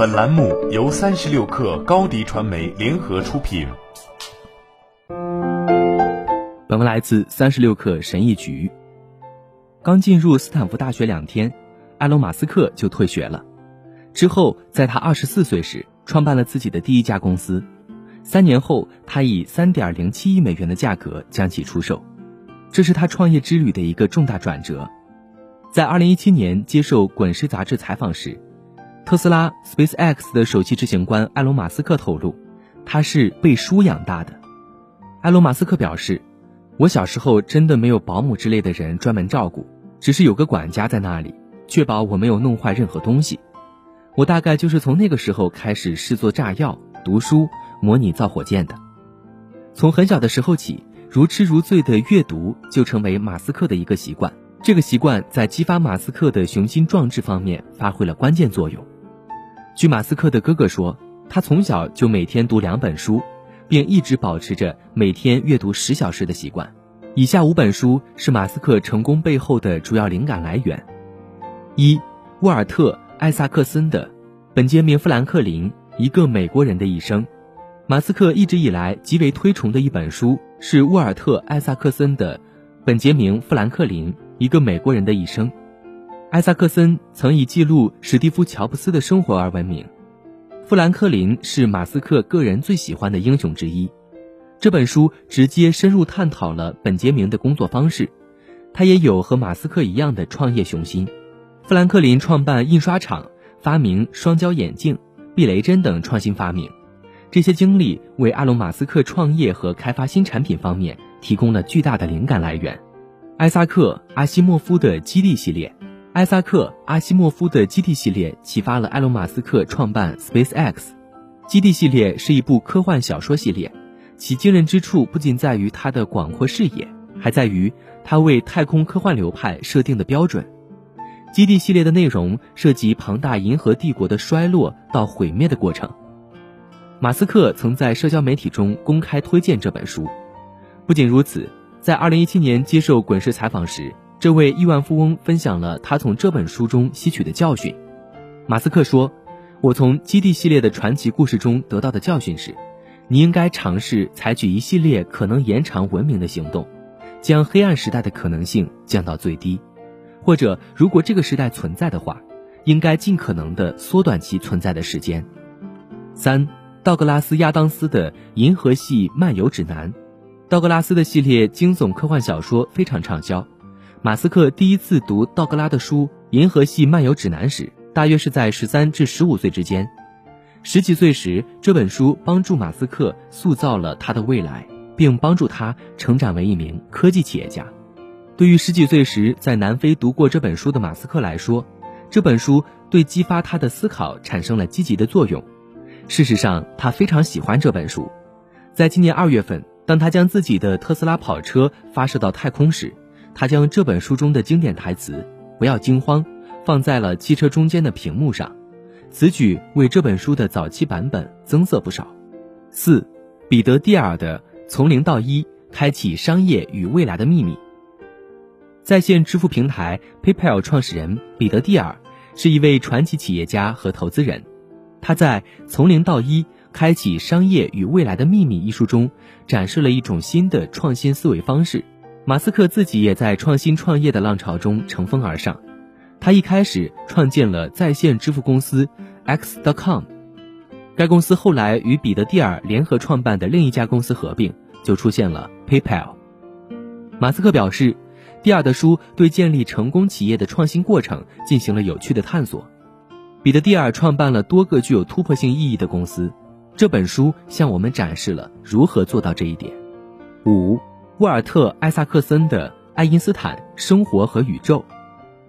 本栏目由三十六氪高低传媒联合出品。本文来自三十六氪神译局。刚进入斯坦福大学两天，埃隆·马斯克就退学了。之后，在他二十四岁时，创办了自己的第一家公司。三年后，他以三点零七亿美元的价格将其出售。这是他创业之旅的一个重大转折。在二零一七年接受《滚石》杂志采访时，特斯拉 SpaceX 的首席执行官埃隆·马斯克透露，他是被书养大的。埃隆·马斯克表示：“我小时候真的没有保姆之类的人专门照顾，只是有个管家在那里，确保我没有弄坏任何东西。我大概就是从那个时候开始试做炸药、读书、模拟造火箭的。从很小的时候起，如痴如醉的阅读就成为马斯克的一个习惯。”这个习惯在激发马斯克的雄心壮志方面发挥了关键作用。据马斯克的哥哥说，他从小就每天读两本书，并一直保持着每天阅读十小时的习惯。以下五本书是马斯克成功背后的主要灵感来源：一、沃尔特·艾萨克森的《本杰明·富兰克林：一个美国人的一生》。马斯克一直以来极为推崇的一本书是沃尔特·艾萨克森的《本杰明·富兰克林》。一个美国人的一生，艾萨克森曾以记录史蒂夫·乔布斯的生活而闻名。富兰克林是马斯克个人最喜欢的英雄之一。这本书直接深入探讨了本杰明的工作方式，他也有和马斯克一样的创业雄心。富兰克林创办印刷厂，发明双焦眼镜、避雷针等创新发明，这些经历为阿隆·马斯克创业和开发新产品方面提供了巨大的灵感来源。艾萨克·阿西莫夫的基地系列，艾萨克·阿西莫夫的基地系列启发了埃隆·马斯克创办 SpaceX。基地系列是一部科幻小说系列，其惊人之处不仅在于它的广阔视野，还在于它为太空科幻流派设定的标准。基地系列的内容涉及庞大银河帝国的衰落到毁灭的过程。马斯克曾在社交媒体中公开推荐这本书。不仅如此。在二零一七年接受滚石采访时，这位亿万富翁分享了他从这本书中吸取的教训。马斯克说：“我从基地系列的传奇故事中得到的教训是，你应该尝试采取一系列可能延长文明的行动，将黑暗时代的可能性降到最低，或者如果这个时代存在的话，应该尽可能的缩短其存在的时间。”三，道格拉斯·亚当斯的《银河系漫游指南》。道格拉斯的系列惊悚科幻小说非常畅销。马斯克第一次读道格拉的书《银河系漫游指南》时，大约是在十三至十五岁之间。十几岁时，这本书帮助马斯克塑造了他的未来，并帮助他成长为一名科技企业家。对于十几岁时在南非读过这本书的马斯克来说，这本书对激发他的思考产生了积极的作用。事实上，他非常喜欢这本书。在今年二月份。当他将自己的特斯拉跑车发射到太空时，他将这本书中的经典台词“不要惊慌”放在了汽车中间的屏幕上，此举为这本书的早期版本增色不少。四，彼得蒂尔的《从零到一：开启商业与未来的秘密》。在线支付平台 PayPal 创始人彼得蒂尔是一位传奇企业家和投资人，他在《从零到一》。开启商业与未来的秘密一书中，展示了一种新的创新思维方式。马斯克自己也在创新创业的浪潮中乘风而上。他一开始创建了在线支付公司 X.com，该公司后来与彼得蒂尔联合创办的另一家公司合并，就出现了 PayPal。马斯克表示，蒂尔的书对建立成功企业的创新过程进行了有趣的探索。彼得蒂尔创办了多个具有突破性意义的公司。这本书向我们展示了如何做到这一点。五，沃尔特·艾萨克森的《爱因斯坦：生活和宇宙》，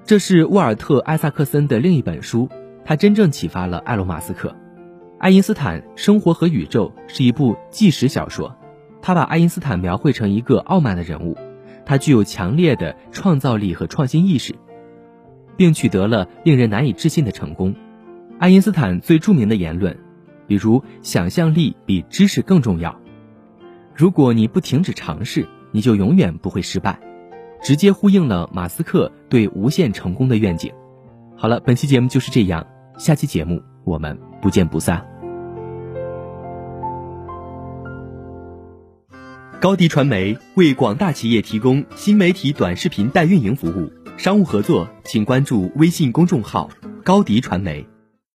这是沃尔特·艾萨克森的另一本书，他真正启发了埃隆·马斯克。《爱因斯坦：生活和宇宙》是一部纪实小说，他把爱因斯坦描绘成一个傲慢的人物，他具有强烈的创造力和创新意识，并取得了令人难以置信的成功。爱因斯坦最著名的言论。比如，想象力比知识更重要。如果你不停止尝试，你就永远不会失败。直接呼应了马斯克对无限成功的愿景。好了，本期节目就是这样，下期节目我们不见不散。高迪传媒为广大企业提供新媒体短视频代运营服务，商务合作请关注微信公众号“高迪传媒”。